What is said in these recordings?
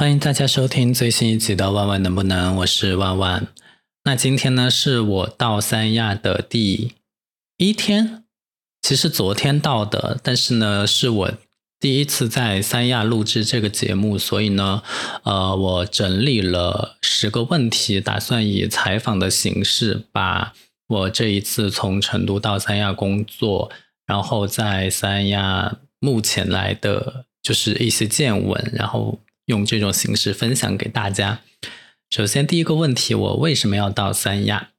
欢迎大家收听最新一集的《万万能不能》，我是万万。那今天呢，是我到三亚的第一天，其实昨天到的，但是呢，是我第一次在三亚录制这个节目，所以呢，呃，我整理了十个问题，打算以采访的形式，把我这一次从成都到三亚工作，然后在三亚目前来的就是一些见闻，然后。用这种形式分享给大家。首先，第一个问题，我为什么要到三亚？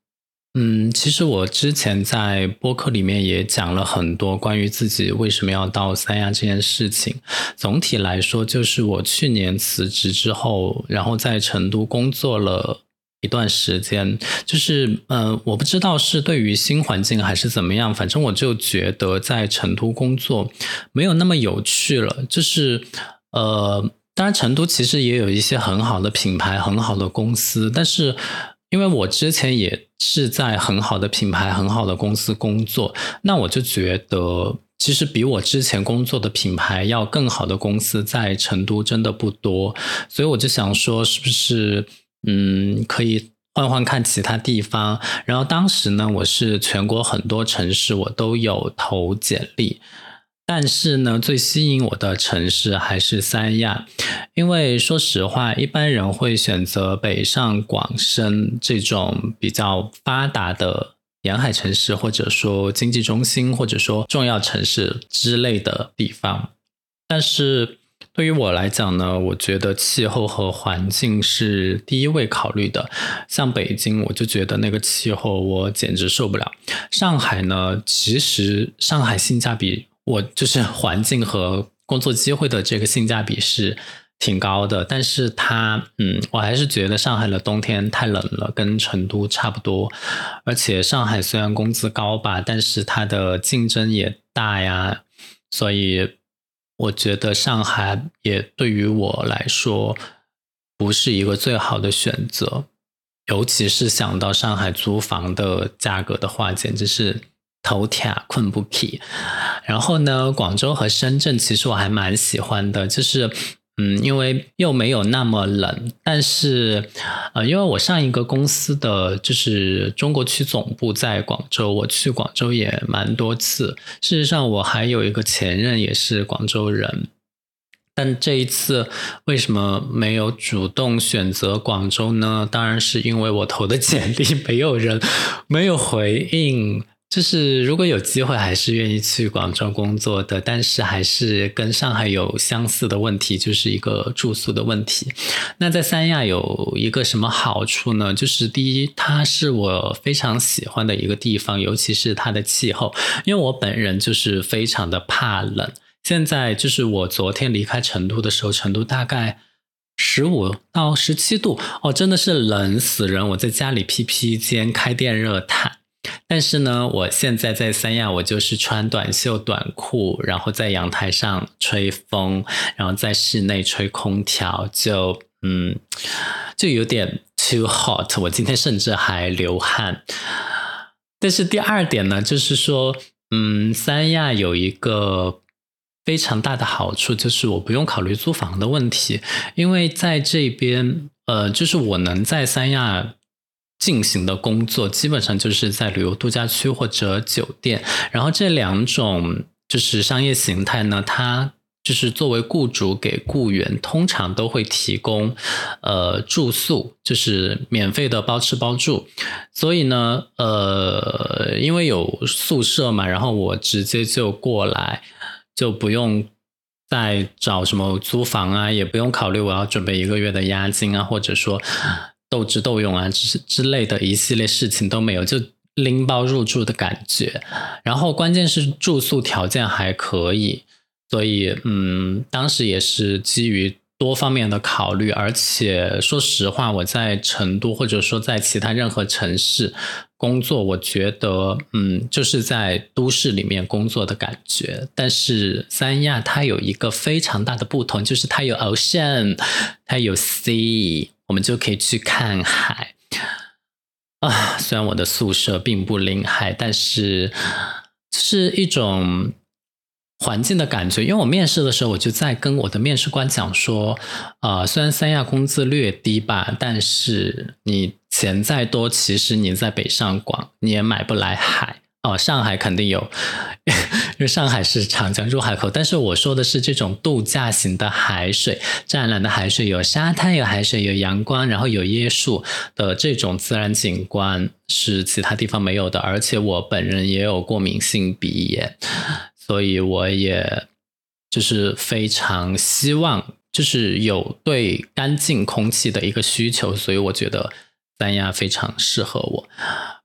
嗯，其实我之前在播客里面也讲了很多关于自己为什么要到三亚这件事情。总体来说，就是我去年辞职之后，然后在成都工作了一段时间，就是嗯，我不知道是对于新环境还是怎么样，反正我就觉得在成都工作没有那么有趣了，就是呃。当然，成都其实也有一些很好的品牌、很好的公司，但是因为我之前也是在很好的品牌、很好的公司工作，那我就觉得，其实比我之前工作的品牌要更好的公司在成都真的不多，所以我就想说，是不是嗯，可以换换看其他地方？然后当时呢，我是全国很多城市我都有投简历。但是呢，最吸引我的城市还是三亚，因为说实话，一般人会选择北上广深这种比较发达的沿海城市，或者说经济中心，或者说重要城市之类的地方。但是对于我来讲呢，我觉得气候和环境是第一位考虑的。像北京，我就觉得那个气候我简直受不了。上海呢，其实上海性价比。我就是环境和工作机会的这个性价比是挺高的，但是它，嗯，我还是觉得上海的冬天太冷了，跟成都差不多。而且上海虽然工资高吧，但是它的竞争也大呀，所以我觉得上海也对于我来说不是一个最好的选择，尤其是想到上海租房的价格的话，简直是。头铁困不起，然后呢，广州和深圳其实我还蛮喜欢的，就是嗯，因为又没有那么冷，但是呃，因为我上一个公司的就是中国区总部在广州，我去广州也蛮多次。事实上，我还有一个前任也是广州人，但这一次为什么没有主动选择广州呢？当然是因为我投的简历没有人没有回应。就是如果有机会，还是愿意去广州工作的，但是还是跟上海有相似的问题，就是一个住宿的问题。那在三亚有一个什么好处呢？就是第一，它是我非常喜欢的一个地方，尤其是它的气候，因为我本人就是非常的怕冷。现在就是我昨天离开成都的时候，成都大概十五到十七度哦，真的是冷死人。我在家里披披肩，开电热毯。但是呢，我现在在三亚，我就是穿短袖短裤，然后在阳台上吹风，然后在室内吹空调，就嗯，就有点 too hot。我今天甚至还流汗。但是第二点呢，就是说，嗯，三亚有一个非常大的好处，就是我不用考虑租房的问题，因为在这边，呃，就是我能在三亚。进行的工作基本上就是在旅游度假区或者酒店，然后这两种就是商业形态呢，它就是作为雇主给雇员通常都会提供呃住宿，就是免费的包吃包住。所以呢，呃，因为有宿舍嘛，然后我直接就过来，就不用再找什么租房啊，也不用考虑我要准备一个月的押金啊，或者说。斗智斗勇啊，之之类的一系列事情都没有，就拎包入住的感觉。然后关键是住宿条件还可以，所以嗯，当时也是基于多方面的考虑。而且说实话，我在成都或者说在其他任何城市工作，我觉得嗯，就是在都市里面工作的感觉。但是三亚它有一个非常大的不同，就是它有 ocean，它有 sea。我们就可以去看海啊！虽然我的宿舍并不临海，但是是一种环境的感觉，因为我面试的时候，我就在跟我的面试官讲说，呃，虽然三亚工资略低吧，但是你钱再多，其实你在北上广你也买不来海哦。上海肯定有，因为上海是长江入海口，但是我说的是这种度假型的海水，湛蓝的海水，有沙滩，有海水，有阳光，然后有椰树的这种自然景观是其他地方没有的，而且我本人也有过敏性鼻炎。所以我也就是非常希望，就是有对干净空气的一个需求，所以我觉得三亚非常适合我。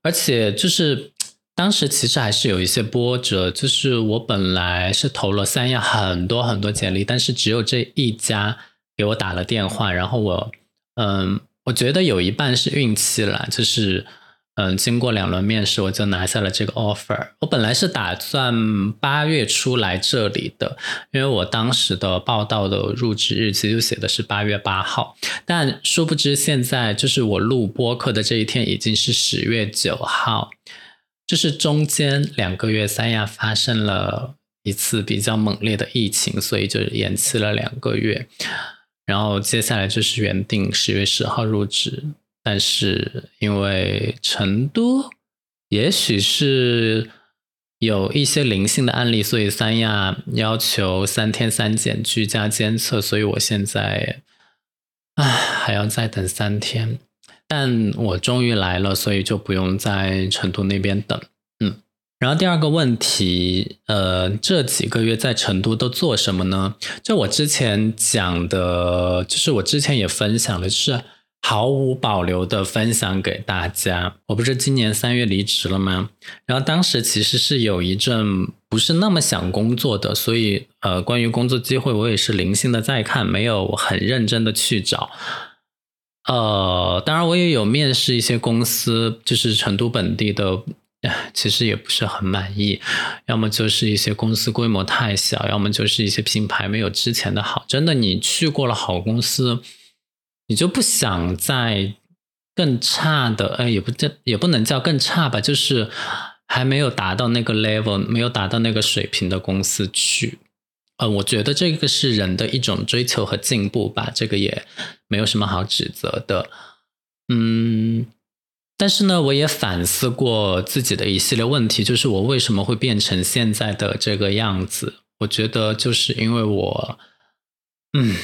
而且就是当时其实还是有一些波折，就是我本来是投了三亚很多很多简历，但是只有这一家给我打了电话，然后我嗯，我觉得有一半是运气了，就是。嗯，经过两轮面试，我就拿下了这个 offer。我本来是打算八月初来这里的，因为我当时的报道的入职日期就写的是八月八号。但殊不知，现在就是我录播客的这一天已经是十月九号，就是中间两个月，三亚发生了一次比较猛烈的疫情，所以就延期了两个月。然后接下来就是原定十月十号入职。但是因为成都，也许是有一些零星的案例，所以三亚要求三天三检居家监测，所以我现在，唉，还要再等三天。但我终于来了，所以就不用在成都那边等。嗯，然后第二个问题，呃，这几个月在成都都做什么呢？就我之前讲的，就是我之前也分享了，是。毫无保留的分享给大家。我不是今年三月离职了吗？然后当时其实是有一阵不是那么想工作的，所以呃，关于工作机会我也是零星的在看，没有很认真的去找。呃，当然我也有面试一些公司，就是成都本地的，其实也不是很满意。要么就是一些公司规模太小，要么就是一些品牌没有之前的好。真的，你去过了好公司。你就不想在更差的，哎，也不叫，也不能叫更差吧，就是还没有达到那个 level，没有达到那个水平的公司去。呃，我觉得这个是人的一种追求和进步吧，这个也没有什么好指责的。嗯，但是呢，我也反思过自己的一系列问题，就是我为什么会变成现在的这个样子？我觉得就是因为我，嗯。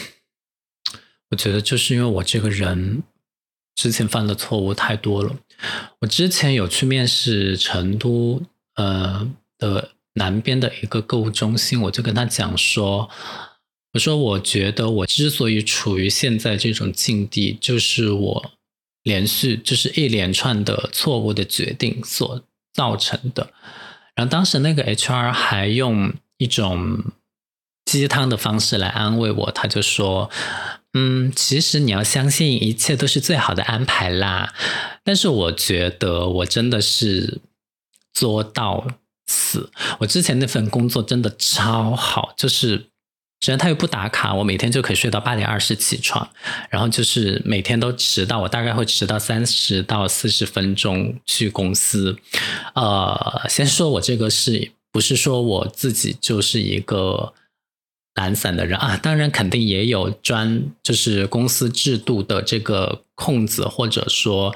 我觉得就是因为我这个人之前犯的错误太多了。我之前有去面试成都呃的南边的一个购物中心，我就跟他讲说，我说我觉得我之所以处于现在这种境地，就是我连续就是一连串的错误的决定所造成的。然后当时那个 HR 还用一种鸡汤的方式来安慰我，他就说。嗯，其实你要相信一切都是最好的安排啦。但是我觉得我真的是作到死。我之前那份工作真的超好，就是首先他又不打卡，我每天就可以睡到八点二十起床，然后就是每天都迟到，我大概会迟到三十到四十分钟去公司。呃，先说我这个是不是说我自己就是一个。懒散的人啊，当然肯定也有专就是公司制度的这个空子，或者说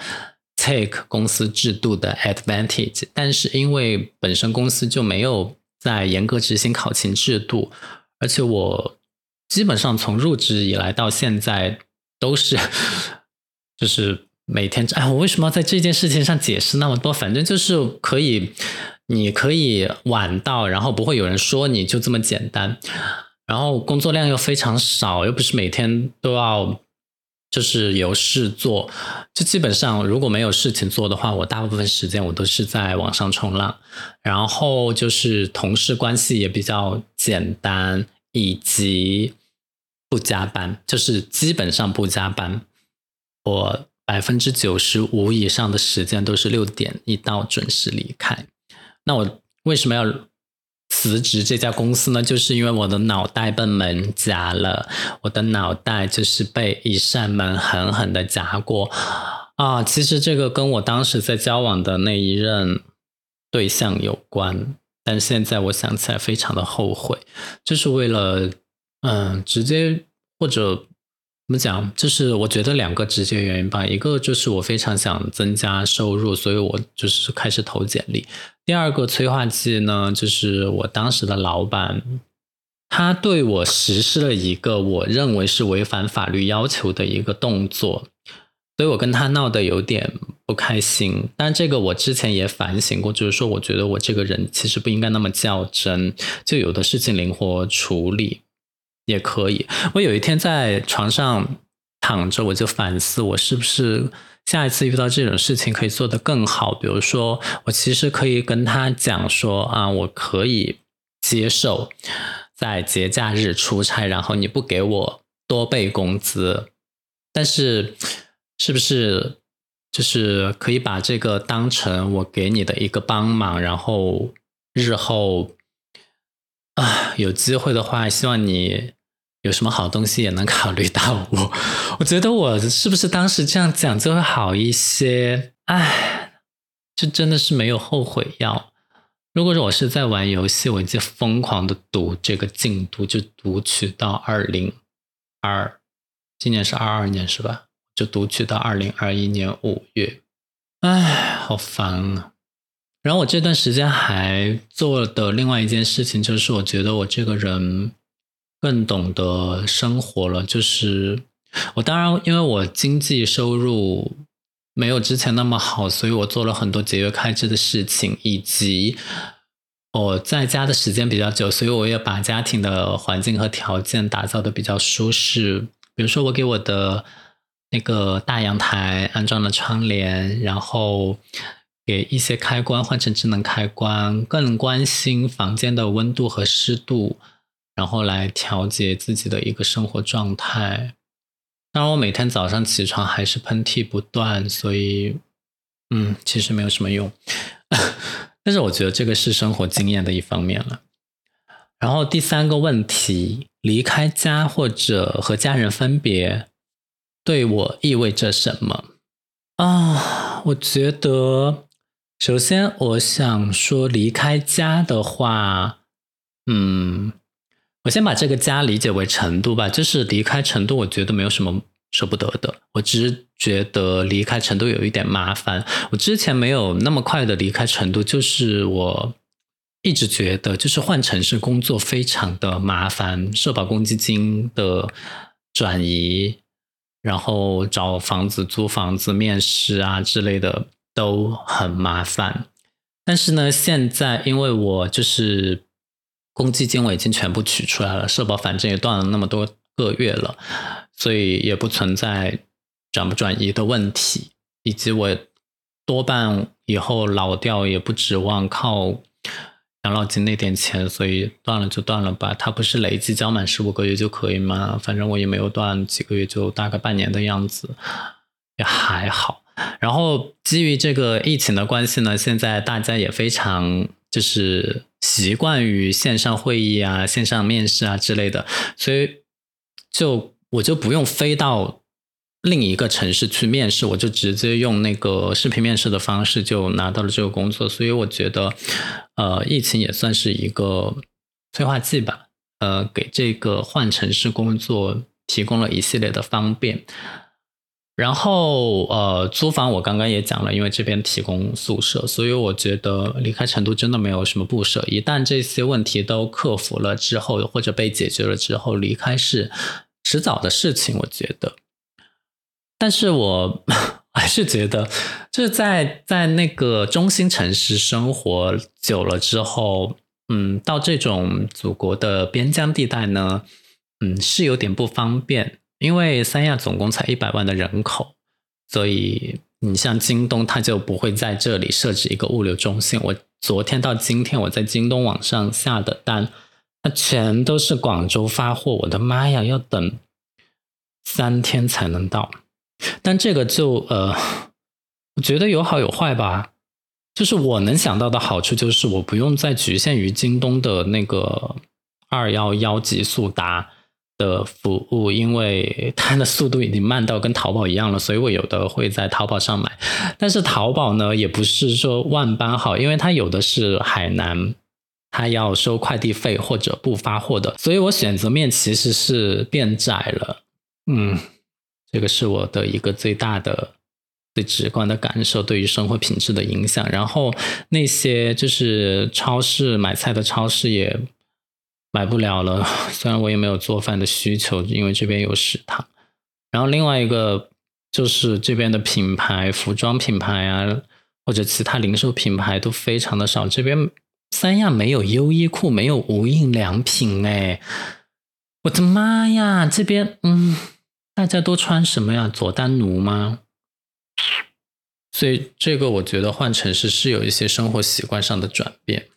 take 公司制度的 advantage。但是因为本身公司就没有在严格执行考勤制度，而且我基本上从入职以来到现在都是就是每天哎，我为什么要在这件事情上解释那么多？反正就是可以，你可以晚到，然后不会有人说你就这么简单。然后工作量又非常少，又不是每天都要就是有事做，就基本上如果没有事情做的话，我大部分时间我都是在网上冲浪。然后就是同事关系也比较简单，以及不加班，就是基本上不加班。我百分之九十五以上的时间都是六点一到准时离开。那我为什么要？辞职这家公司呢，就是因为我的脑袋被门夹了，我的脑袋就是被一扇门狠狠的夹过啊！其实这个跟我当时在交往的那一任对象有关，但现在我想起来非常的后悔，就是为了嗯，直接或者怎么讲，就是我觉得两个直接原因吧，一个就是我非常想增加收入，所以我就是开始投简历。第二个催化剂呢，就是我当时的老板。他对我实施了一个我认为是违反法律要求的一个动作，所以我跟他闹得有点不开心。但这个我之前也反省过，就是说我觉得我这个人其实不应该那么较真，就有的事情灵活处理也可以。我有一天在床上躺着，我就反思我是不是下一次遇到这种事情可以做得更好。比如说，我其实可以跟他讲说啊，我可以接受。在节假日出差，然后你不给我多倍工资，但是是不是就是可以把这个当成我给你的一个帮忙，然后日后啊有机会的话，希望你有什么好东西也能考虑到我。我觉得我是不是当时这样讲就会好一些？哎，这真的是没有后悔药。如果说我是在玩游戏，我就疯狂的读这个进度，就读取到二零二，今年是二二年是吧？就读取到二零二一年五月，唉，好烦啊！然后我这段时间还做的另外一件事情，就是我觉得我这个人更懂得生活了。就是我当然因为我经济收入。没有之前那么好，所以我做了很多节约开支的事情，以及我在家的时间比较久，所以我也把家庭的环境和条件打造的比较舒适。比如说，我给我的那个大阳台安装了窗帘，然后给一些开关换成智能开关，更关心房间的温度和湿度，然后来调节自己的一个生活状态。当然，我每天早上起床还是喷嚏不断，所以，嗯，其实没有什么用。但是我觉得这个是生活经验的一方面了。然后第三个问题，离开家或者和家人分别，对我意味着什么啊？我觉得，首先我想说，离开家的话，嗯。我先把这个家理解为成都吧，就是离开成都，我觉得没有什么舍不得的。我只是觉得离开成都有一点麻烦。我之前没有那么快的离开成都，就是我一直觉得，就是换城市工作非常的麻烦，社保公积金的转移，然后找房子、租房子、面试啊之类的都很麻烦。但是呢，现在因为我就是。公积金我已经全部取出来了，社保反正也断了那么多个月了，所以也不存在转不转移的问题。以及我多半以后老掉也不指望靠养老金那点钱，所以断了就断了吧。它不是累计交满十五个月就可以吗？反正我也没有断几个月，就大概半年的样子，也还好。然后基于这个疫情的关系呢，现在大家也非常就是。习惯于线上会议啊、线上面试啊之类的，所以就我就不用飞到另一个城市去面试，我就直接用那个视频面试的方式就拿到了这个工作。所以我觉得，呃，疫情也算是一个催化剂吧，呃，给这个换城市工作提供了一系列的方便。然后，呃，租房我刚刚也讲了，因为这边提供宿舍，所以我觉得离开成都真的没有什么不舍。一旦这些问题都克服了之后，或者被解决了之后，离开是迟早的事情，我觉得。但是我 还是觉得，就是在在那个中心城市生活久了之后，嗯，到这种祖国的边疆地带呢，嗯，是有点不方便。因为三亚总共才一百万的人口，所以你像京东，它就不会在这里设置一个物流中心。我昨天到今天，我在京东网上下的单，它全都是广州发货。我的妈呀，要等三天才能到。但这个就呃，我觉得有好有坏吧。就是我能想到的好处，就是我不用再局限于京东的那个二幺幺极速达。的服务，因为它的速度已经慢到跟淘宝一样了，所以我有的会在淘宝上买。但是淘宝呢，也不是说万般好，因为它有的是海南它要收快递费或者不发货的，所以我选择面其实是变窄了。嗯，这个是我的一个最大的、最直观的感受，对于生活品质的影响。然后那些就是超市买菜的超市也买不了了，虽然我也没有做饭的需求，因为这边有食堂。然后另外一个就是这边的品牌，服装品牌啊。或者其他零售品牌都非常的少，这边三亚没有优衣库，没有无印良品，哎，我的妈呀！这边，嗯，大家都穿什么呀？佐丹奴吗？所以这个我觉得换城市是有一些生活习惯上的转变。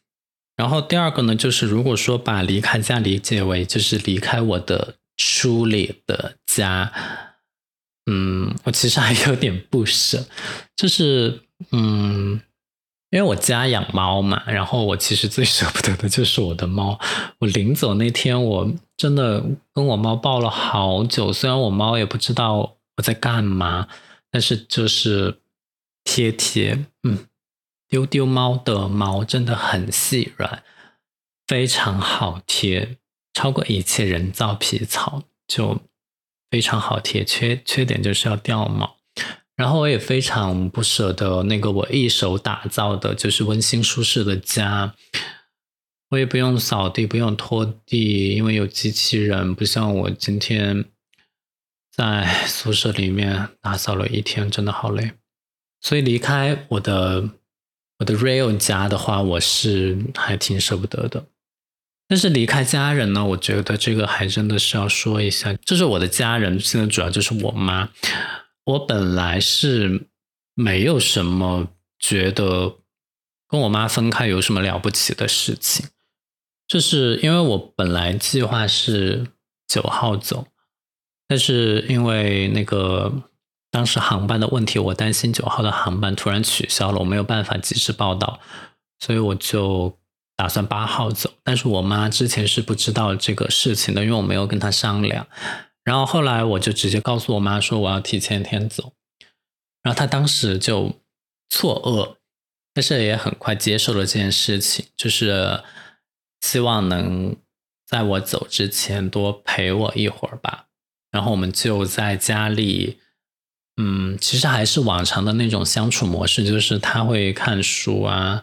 然后第二个呢，就是如果说把离开家理解为就是离开我的初里的家，嗯，我其实还有点不舍，就是。嗯，因为我家养猫嘛，然后我其实最舍不得的就是我的猫。我临走那天，我真的跟我猫抱了好久。虽然我猫也不知道我在干嘛，但是就是贴贴。嗯，丢丢猫的毛真的很细软，非常好贴，超过一切人造皮草，就非常好贴。缺缺点就是要掉毛。然后我也非常不舍得那个我一手打造的，就是温馨舒适的家。我也不用扫地，不用拖地，因为有机器人。不像我今天在宿舍里面打扫了一天，真的好累。所以离开我的我的 real 家的话，我是还挺舍不得的。但是离开家人呢，我觉得这个还真的是要说一下，就是我的家人现在主要就是我妈。我本来是没有什么觉得跟我妈分开有什么了不起的事情，就是因为我本来计划是九号走，但是因为那个当时航班的问题，我担心九号的航班突然取消了，我没有办法及时报道，所以我就打算八号走。但是我妈之前是不知道这个事情的，因为我没有跟她商量。然后后来我就直接告诉我妈说我要提前一天走，然后她当时就错愕，但是也很快接受了这件事情，就是希望能在我走之前多陪我一会儿吧。然后我们就在家里，嗯，其实还是往常的那种相处模式，就是他会看书啊，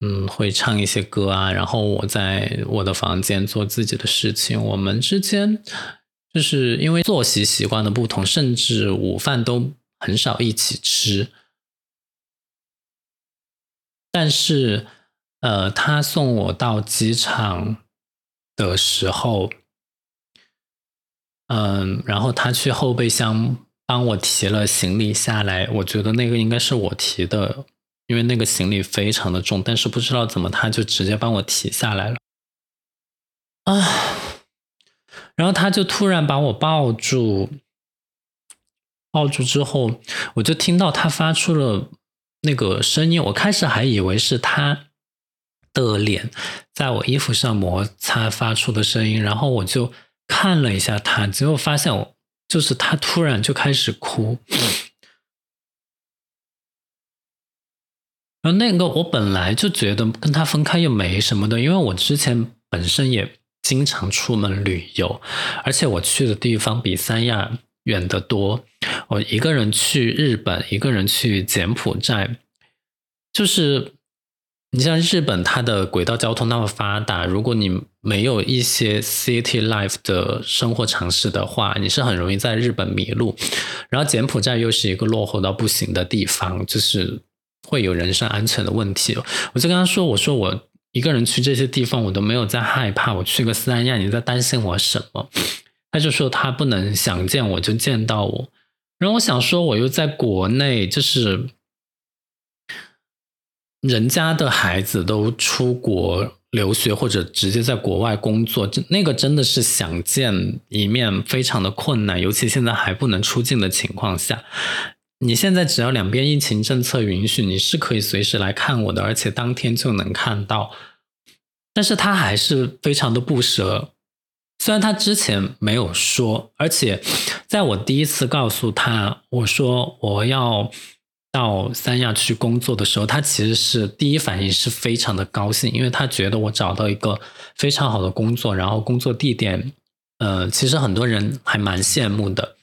嗯，会唱一些歌啊，然后我在我的房间做自己的事情，我们之间。就是因为作息习惯的不同，甚至午饭都很少一起吃。但是，呃，他送我到机场的时候，嗯，然后他去后备箱帮我提了行李下来。我觉得那个应该是我提的，因为那个行李非常的重，但是不知道怎么他就直接帮我提下来了。啊。然后他就突然把我抱住，抱住之后，我就听到他发出了那个声音。我开始还以为是他的脸在我衣服上摩擦发出的声音，然后我就看了一下他，结果发现我就是他突然就开始哭。然后那个我本来就觉得跟他分开又没什么的，因为我之前本身也。经常出门旅游，而且我去的地方比三亚远得多。我一个人去日本，一个人去柬埔寨，就是你像日本，它的轨道交通那么发达，如果你没有一些 city life 的生活常识的话，你是很容易在日本迷路。然后柬埔寨又是一个落后到不行的地方，就是会有人身安全的问题。我就跟他说：“我说我。”一个人去这些地方，我都没有在害怕。我去个三亚，你在担心我什么？他就说他不能想见我就见到我。然后我想说，我又在国内，就是人家的孩子都出国留学或者直接在国外工作，那个真的是想见一面非常的困难，尤其现在还不能出境的情况下。你现在只要两边疫情政策允许，你是可以随时来看我的，而且当天就能看到。但是他还是非常的不舍，虽然他之前没有说，而且在我第一次告诉他我说我要到三亚去工作的时候，他其实是第一反应是非常的高兴，因为他觉得我找到一个非常好的工作，然后工作地点，呃，其实很多人还蛮羡慕的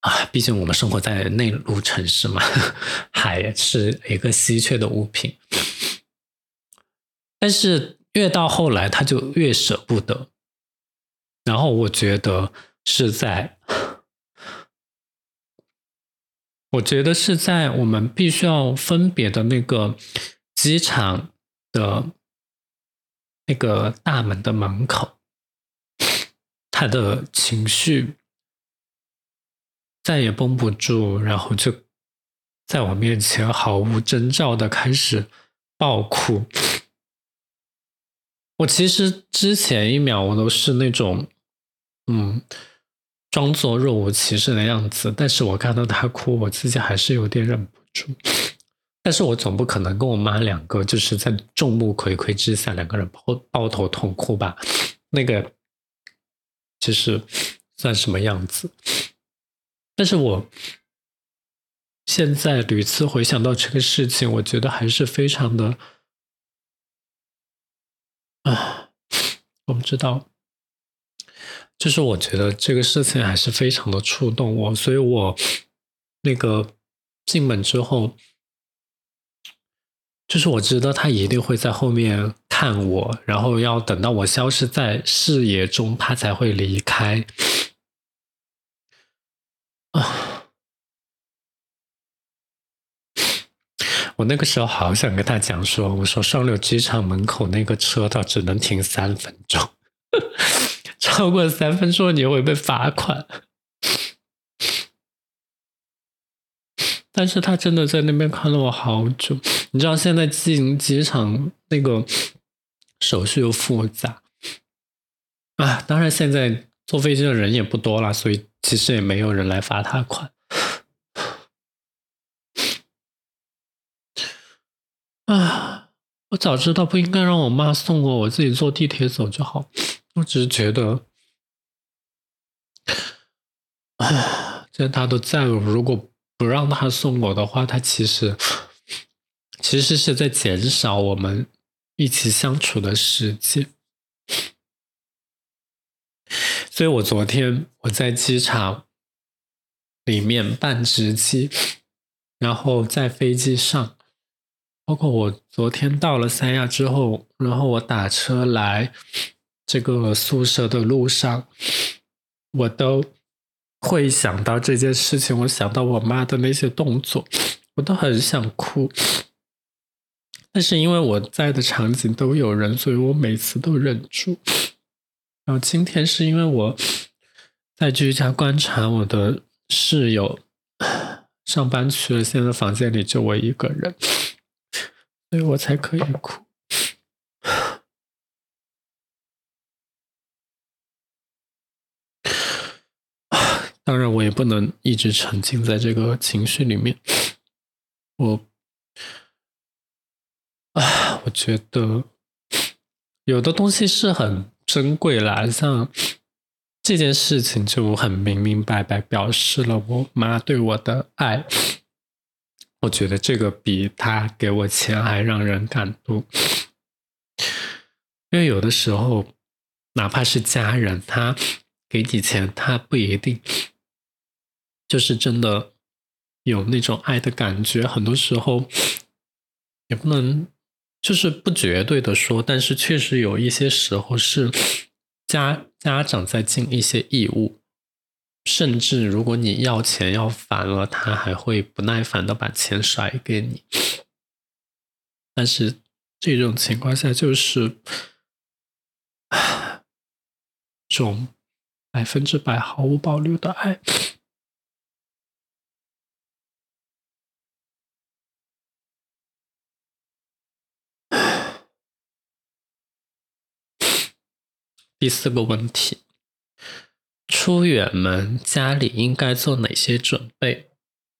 啊，毕竟我们生活在内陆城市嘛，海是一个稀缺的物品。但是越到后来，他就越舍不得，然后我觉得是在。我觉得是在我们必须要分别的那个机场的那个大门的门口，他的情绪再也绷不住，然后就在我面前毫无征兆的开始爆哭。我其实之前一秒我都是那种，嗯。装作若无其事的样子，但是我看到他哭，我自己还是有点忍不住。但是我总不可能跟我妈两个就是在众目睽睽之下两个人抱抱头痛哭吧？那个就是算什么样子？但是我现在屡次回想到这个事情，我觉得还是非常的啊，我不知道。就是我觉得这个事情还是非常的触动我，所以我那个进门之后，就是我知道他一定会在后面看我，然后要等到我消失在视野中，他才会离开。啊！我那个时候好想跟他讲说，我说双流机场门口那个车道只能停三分钟。超过三分钟你会被罚款，但是他真的在那边看了我好久。你知道现在进机场那个手续又复杂啊，当然现在坐飞机的人也不多了，所以其实也没有人来罚他款。啊，我早知道不应该让我妈送我，我自己坐地铁走就好。我只是觉得，啊，既然他都在，如果不让他送我的话，他其实其实是在减少我们一起相处的时间。所以我昨天我在机场里面办值机，然后在飞机上，包括我昨天到了三亚之后，然后我打车来。这个宿舍的路上，我都会想到这件事情。我想到我妈的那些动作，我都很想哭。但是因为我在的场景都有人，所以我每次都忍住。然后今天是因为我在居家观察我的室友上班去了，现在房间里就我一个人，所以我才可以哭。当然，我也不能一直沉浸在这个情绪里面。我啊，我觉得有的东西是很珍贵啦，像这件事情就很明明白白表示了我妈对我的爱。我觉得这个比他给我钱还让人感动，因为有的时候，哪怕是家人，他给你钱，他不一定。就是真的有那种爱的感觉，很多时候也不能就是不绝对的说，但是确实有一些时候是家家长在尽一些义务，甚至如果你要钱要烦了，他还会不耐烦的把钱甩给你。但是这种情况下就是种百分之百毫无保留的爱。第四个问题，出远门家里应该做哪些准备？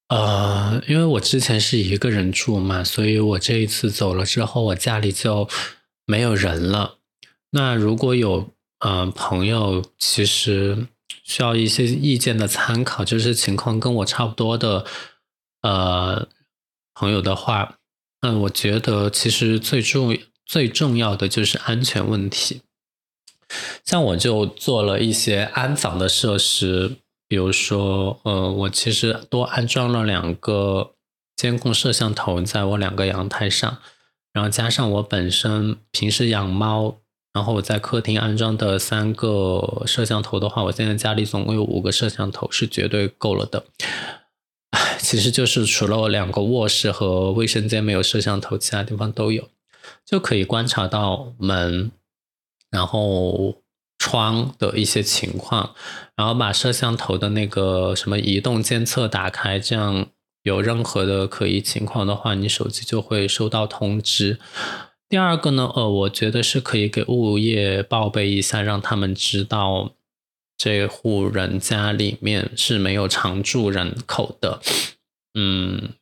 呃，因为我之前是一个人住嘛，所以我这一次走了之后，我家里就没有人了。那如果有呃朋友，其实需要一些意见的参考，就是情况跟我差不多的呃朋友的话，嗯，我觉得其实最重最重要的就是安全问题。像我就做了一些安防的设施，比如说，呃，我其实多安装了两个监控摄像头在我两个阳台上，然后加上我本身平时养猫。然后我在客厅安装的三个摄像头的话，我现在家里总共有五个摄像头，是绝对够了的。唉其实就是除了我两个卧室和卫生间没有摄像头，其他地方都有，就可以观察到门，然后窗的一些情况，然后把摄像头的那个什么移动监测打开，这样有任何的可疑情况的话，你手机就会收到通知。第二个呢，呃，我觉得是可以给物业报备一下，让他们知道这户人家里面是没有常住人口的。嗯，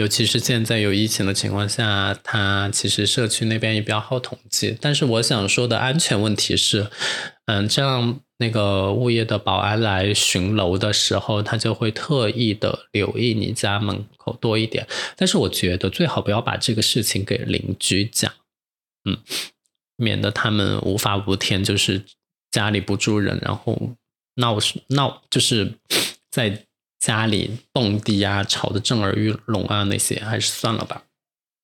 尤其是现在有疫情的情况下，他其实社区那边也比较好统计。但是我想说的安全问题是，嗯，这样。那个物业的保安来巡楼的时候，他就会特意的留意你家门口多一点。但是我觉得最好不要把这个事情给邻居讲，嗯，免得他们无法无天，就是家里不住人，然后闹闹，就是在家里蹦迪啊，吵得震耳欲聋啊，那些还是算了吧。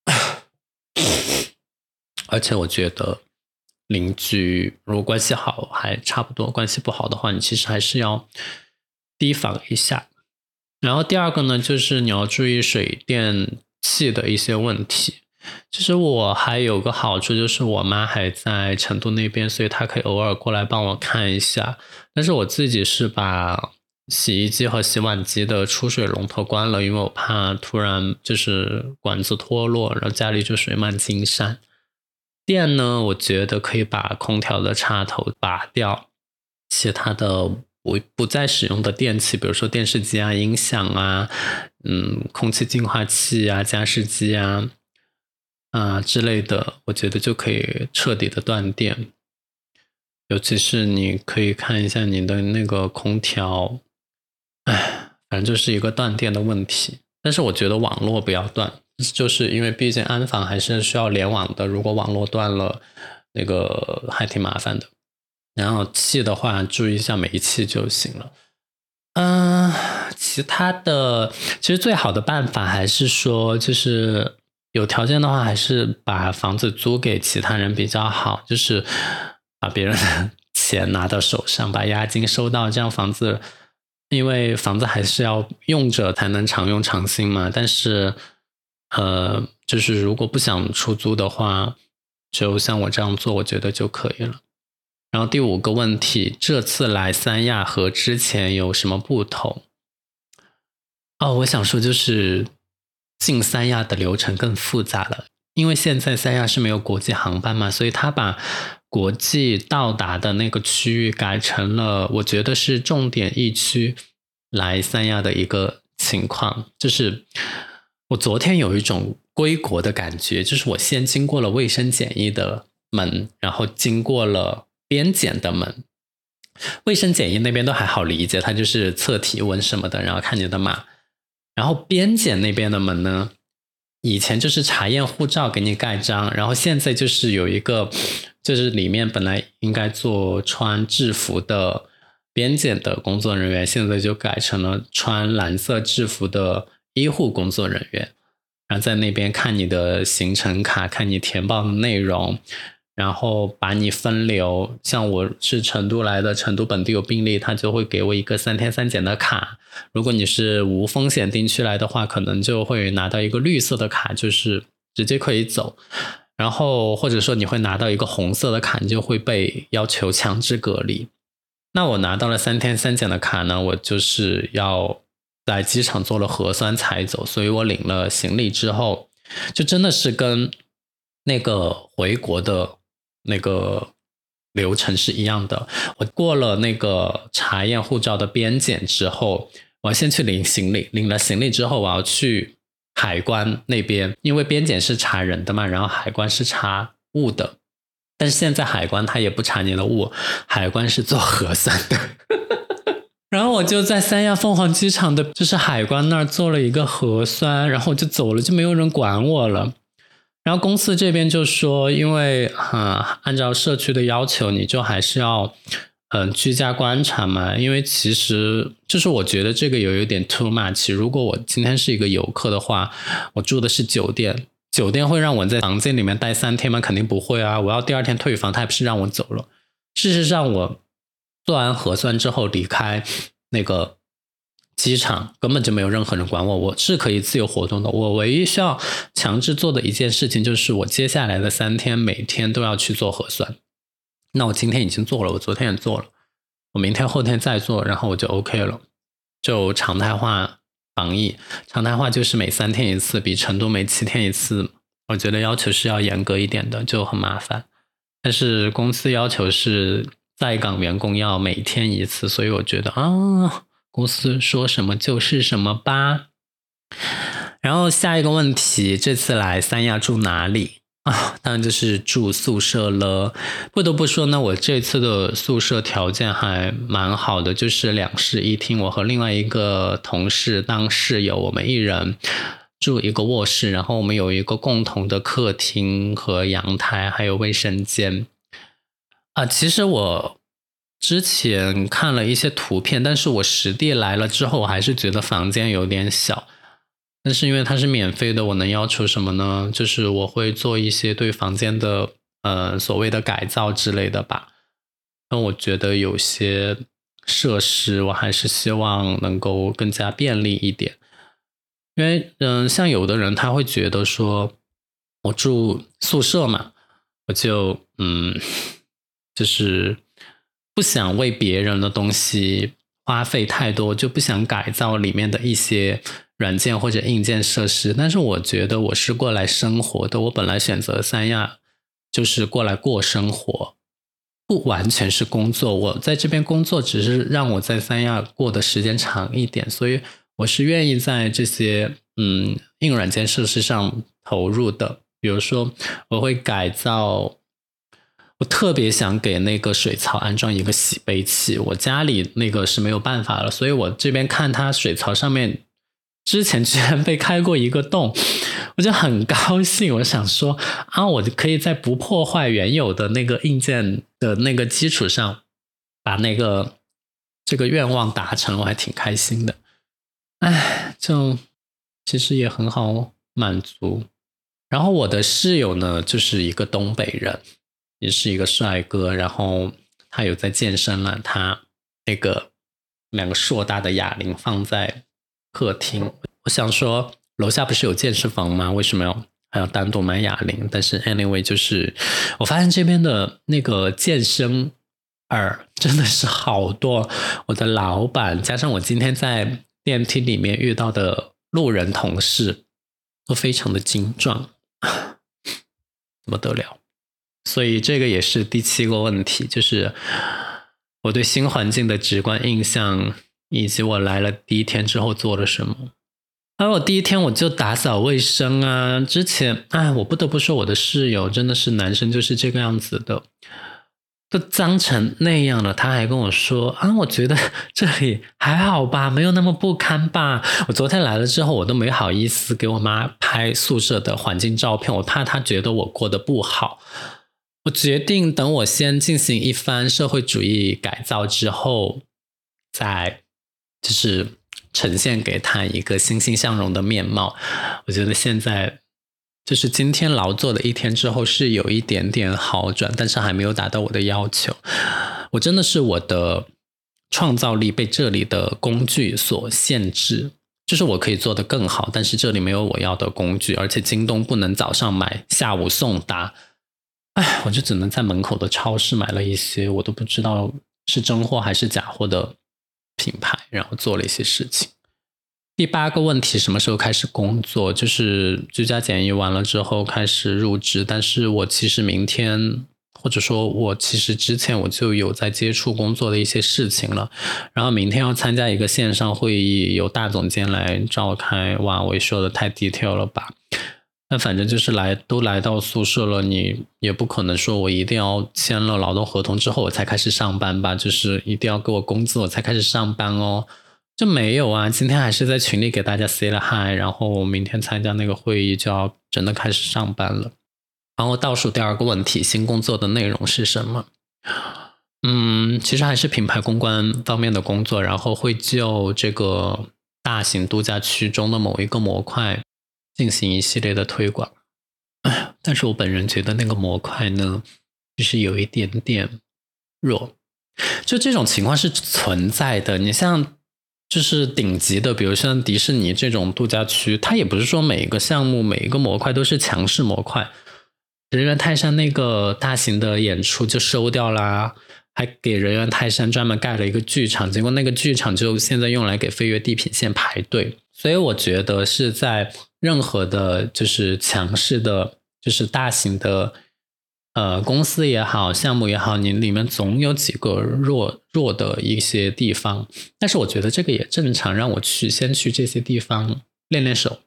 而且我觉得。邻居如果关系好还差不多，关系不好的话，你其实还是要提防一下。然后第二个呢，就是你要注意水电气的一些问题。其实我还有个好处，就是我妈还在成都那边，所以她可以偶尔过来帮我看一下。但是我自己是把洗衣机和洗碗机的出水龙头关了，因为我怕突然就是管子脱落，然后家里就水漫金山。电呢，我觉得可以把空调的插头拔掉，其他的不不再使用的电器，比如说电视机啊、音响啊、嗯、空气净化器啊、加湿机啊啊之类的，我觉得就可以彻底的断电。尤其是你可以看一下你的那个空调，哎，反正就是一个断电的问题。但是我觉得网络不要断。就是因为毕竟安防还是需要联网的，如果网络断了，那个还挺麻烦的。然后气的话，注意一下煤气就行了。嗯，其他的其实最好的办法还是说，就是有条件的话，还是把房子租给其他人比较好，就是把别人的 钱拿到手上，把押金收到，这样房子，因为房子还是要用着才能常用常新嘛。但是。呃，就是如果不想出租的话，就像我这样做，我觉得就可以了。然后第五个问题，这次来三亚和之前有什么不同？哦，我想说就是进三亚的流程更复杂了，因为现在三亚是没有国际航班嘛，所以他把国际到达的那个区域改成了，我觉得是重点疫区来三亚的一个情况，就是。我昨天有一种归国的感觉，就是我先经过了卫生检疫的门，然后经过了边检的门。卫生检疫那边都还好理解，它就是测体温什么的，然后看你的码。然后边检那边的门呢，以前就是查验护照给你盖章，然后现在就是有一个，就是里面本来应该做穿制服的边检的工作人员，现在就改成了穿蓝色制服的。医护工作人员，然后在那边看你的行程卡，看你填报的内容，然后把你分流。像我是成都来的，成都本地有病例，他就会给我一个三天三检的卡。如果你是无风险地区来的话，可能就会拿到一个绿色的卡，就是直接可以走。然后或者说你会拿到一个红色的卡，你就会被要求强制隔离。那我拿到了三天三检的卡呢，我就是要。在机场做了核酸才走，所以我领了行李之后，就真的是跟那个回国的那个流程是一样的。我过了那个查验护照的边检之后，我要先去领行李，领了行李之后，我要去海关那边，因为边检是查人的嘛，然后海关是查物的。但是现在海关他也不查你的物，海关是做核酸的。然后我就在三亚凤凰机场的，就是海关那儿做了一个核酸，然后我就走了，就没有人管我了。然后公司这边就说，因为啊，按照社区的要求，你就还是要嗯居家观察嘛。因为其实就是我觉得这个有一点 too much。如果我今天是一个游客的话，我住的是酒店，酒店会让我在房间里面待三天吗？肯定不会啊！我要第二天退房，他也不是让我走了。事实上，我。做完核酸之后离开那个机场，根本就没有任何人管我，我是可以自由活动的。我唯一需要强制做的一件事情，就是我接下来的三天每天都要去做核酸。那我今天已经做了，我昨天也做了，我明天后天再做，然后我就 OK 了，就常态化防疫。常态化就是每三天一次，比成都每七天一次。我觉得要求是要严格一点的，就很麻烦。但是公司要求是。在岗员工要每天一次，所以我觉得啊，公司说什么就是什么吧。然后下一个问题，这次来三亚住哪里啊？当然就是住宿舍了。不得不说呢，我这次的宿舍条件还蛮好的，就是两室一厅，我和另外一个同事当室友，我们一人住一个卧室，然后我们有一个共同的客厅和阳台，还有卫生间。啊，其实我之前看了一些图片，但是我实地来了之后，我还是觉得房间有点小。但是因为它是免费的，我能要求什么呢？就是我会做一些对房间的呃所谓的改造之类的吧。那我觉得有些设施我还是希望能够更加便利一点。因为嗯，像有的人他会觉得说，我住宿舍嘛，我就嗯。就是不想为别人的东西花费太多，就不想改造里面的一些软件或者硬件设施。但是我觉得我是过来生活的，我本来选择三亚就是过来过生活，不完全是工作。我在这边工作只是让我在三亚过的时间长一点，所以我是愿意在这些嗯硬软件设施上投入的。比如说，我会改造。我特别想给那个水槽安装一个洗杯器，我家里那个是没有办法了，所以我这边看它水槽上面之前居然被开过一个洞，我就很高兴。我想说啊，我就可以在不破坏原有的那个硬件的那个基础上，把那个这个愿望达成，我还挺开心的。哎，就其实也很好满足。然后我的室友呢，就是一个东北人。也是一个帅哥，然后他有在健身了。他那个两个硕大的哑铃放在客厅，我想说楼下不是有健身房吗？为什么要还要单独买哑铃？但是 anyway，就是我发现这边的那个健身耳真的是好多。我的老板加上我今天在电梯里面遇到的路人同事都非常的精壮，怎么得了？所以这个也是第七个问题，就是我对新环境的直观印象，以及我来了第一天之后做了什么。而我第一天我就打扫卫生啊，之前哎，我不得不说我的室友真的是男生就是这个样子的，都脏成那样了，他还跟我说啊，我觉得这里还好吧，没有那么不堪吧。我昨天来了之后，我都没好意思给我妈拍宿舍的环境照片，我怕她觉得我过得不好。我决定等我先进行一番社会主义改造之后，再就是呈现给他一个欣欣向荣的面貌。我觉得现在就是今天劳作的一天之后是有一点点好转，但是还没有达到我的要求。我真的是我的创造力被这里的工具所限制，就是我可以做得更好，但是这里没有我要的工具，而且京东不能早上买，下午送达。哎，我就只能在门口的超市买了一些我都不知道是真货还是假货的品牌，然后做了一些事情。第八个问题，什么时候开始工作？就是居家检疫完了之后开始入职。但是我其实明天，或者说我其实之前我就有在接触工作的一些事情了。然后明天要参加一个线上会议，由大总监来召开。哇，我也说的太 detail 了吧？那反正就是来都来到宿舍了，你也不可能说我一定要签了劳动合同之后我才开始上班吧？就是一定要给我工资我才开始上班哦？就没有啊，今天还是在群里给大家 say 了 hi，然后我明天参加那个会议就要真的开始上班了。然后倒数第二个问题，新工作的内容是什么？嗯，其实还是品牌公关方面的工作，然后会就这个大型度假区中的某一个模块进行一系列的推广。哎，但是我本人觉得那个模块呢，就是有一点点弱。就这种情况是存在的。你像就是顶级的，比如像迪士尼这种度假区，它也不是说每一个项目、每一个模块都是强势模块。人猿泰山那个大型的演出就收掉啦，还给人猿泰山专门盖了一个剧场，结果那个剧场就现在用来给飞跃地平线排队。所以我觉得是在任何的，就是强势的，就是大型的，呃，公司也好，项目也好，你里面总有几个弱弱的一些地方。但是我觉得这个也正常，让我去先去这些地方练练手。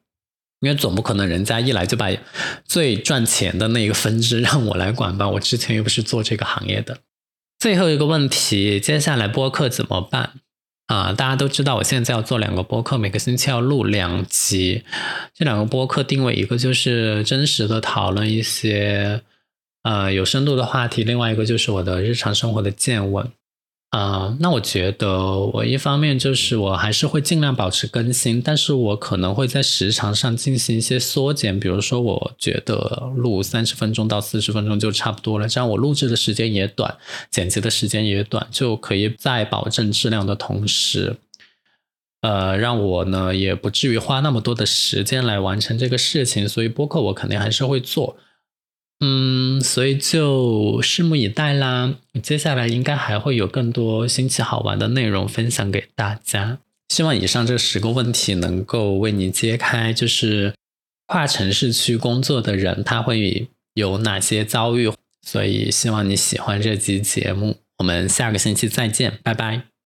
因为总不可能人家一来就把最赚钱的那个分支让我来管吧？我之前又不是做这个行业的。最后一个问题，接下来播客怎么办啊？大家都知道，我现在要做两个播客，每个星期要录两集。这两个播客定位，一个就是真实的讨论一些呃有深度的话题，另外一个就是我的日常生活的见闻。啊，那我觉得我一方面就是我还是会尽量保持更新，但是我可能会在时长上进行一些缩减，比如说我觉得录三十分钟到四十分钟就差不多了，这样我录制的时间也短，剪辑的时间也短，就可以在保证质量的同时，呃，让我呢也不至于花那么多的时间来完成这个事情，所以播客我肯定还是会做。嗯，所以就拭目以待啦。接下来应该还会有更多新奇好玩的内容分享给大家。希望以上这十个问题能够为你揭开，就是跨城市区工作的人他会有哪些遭遇。所以希望你喜欢这期节目，我们下个星期再见，拜拜。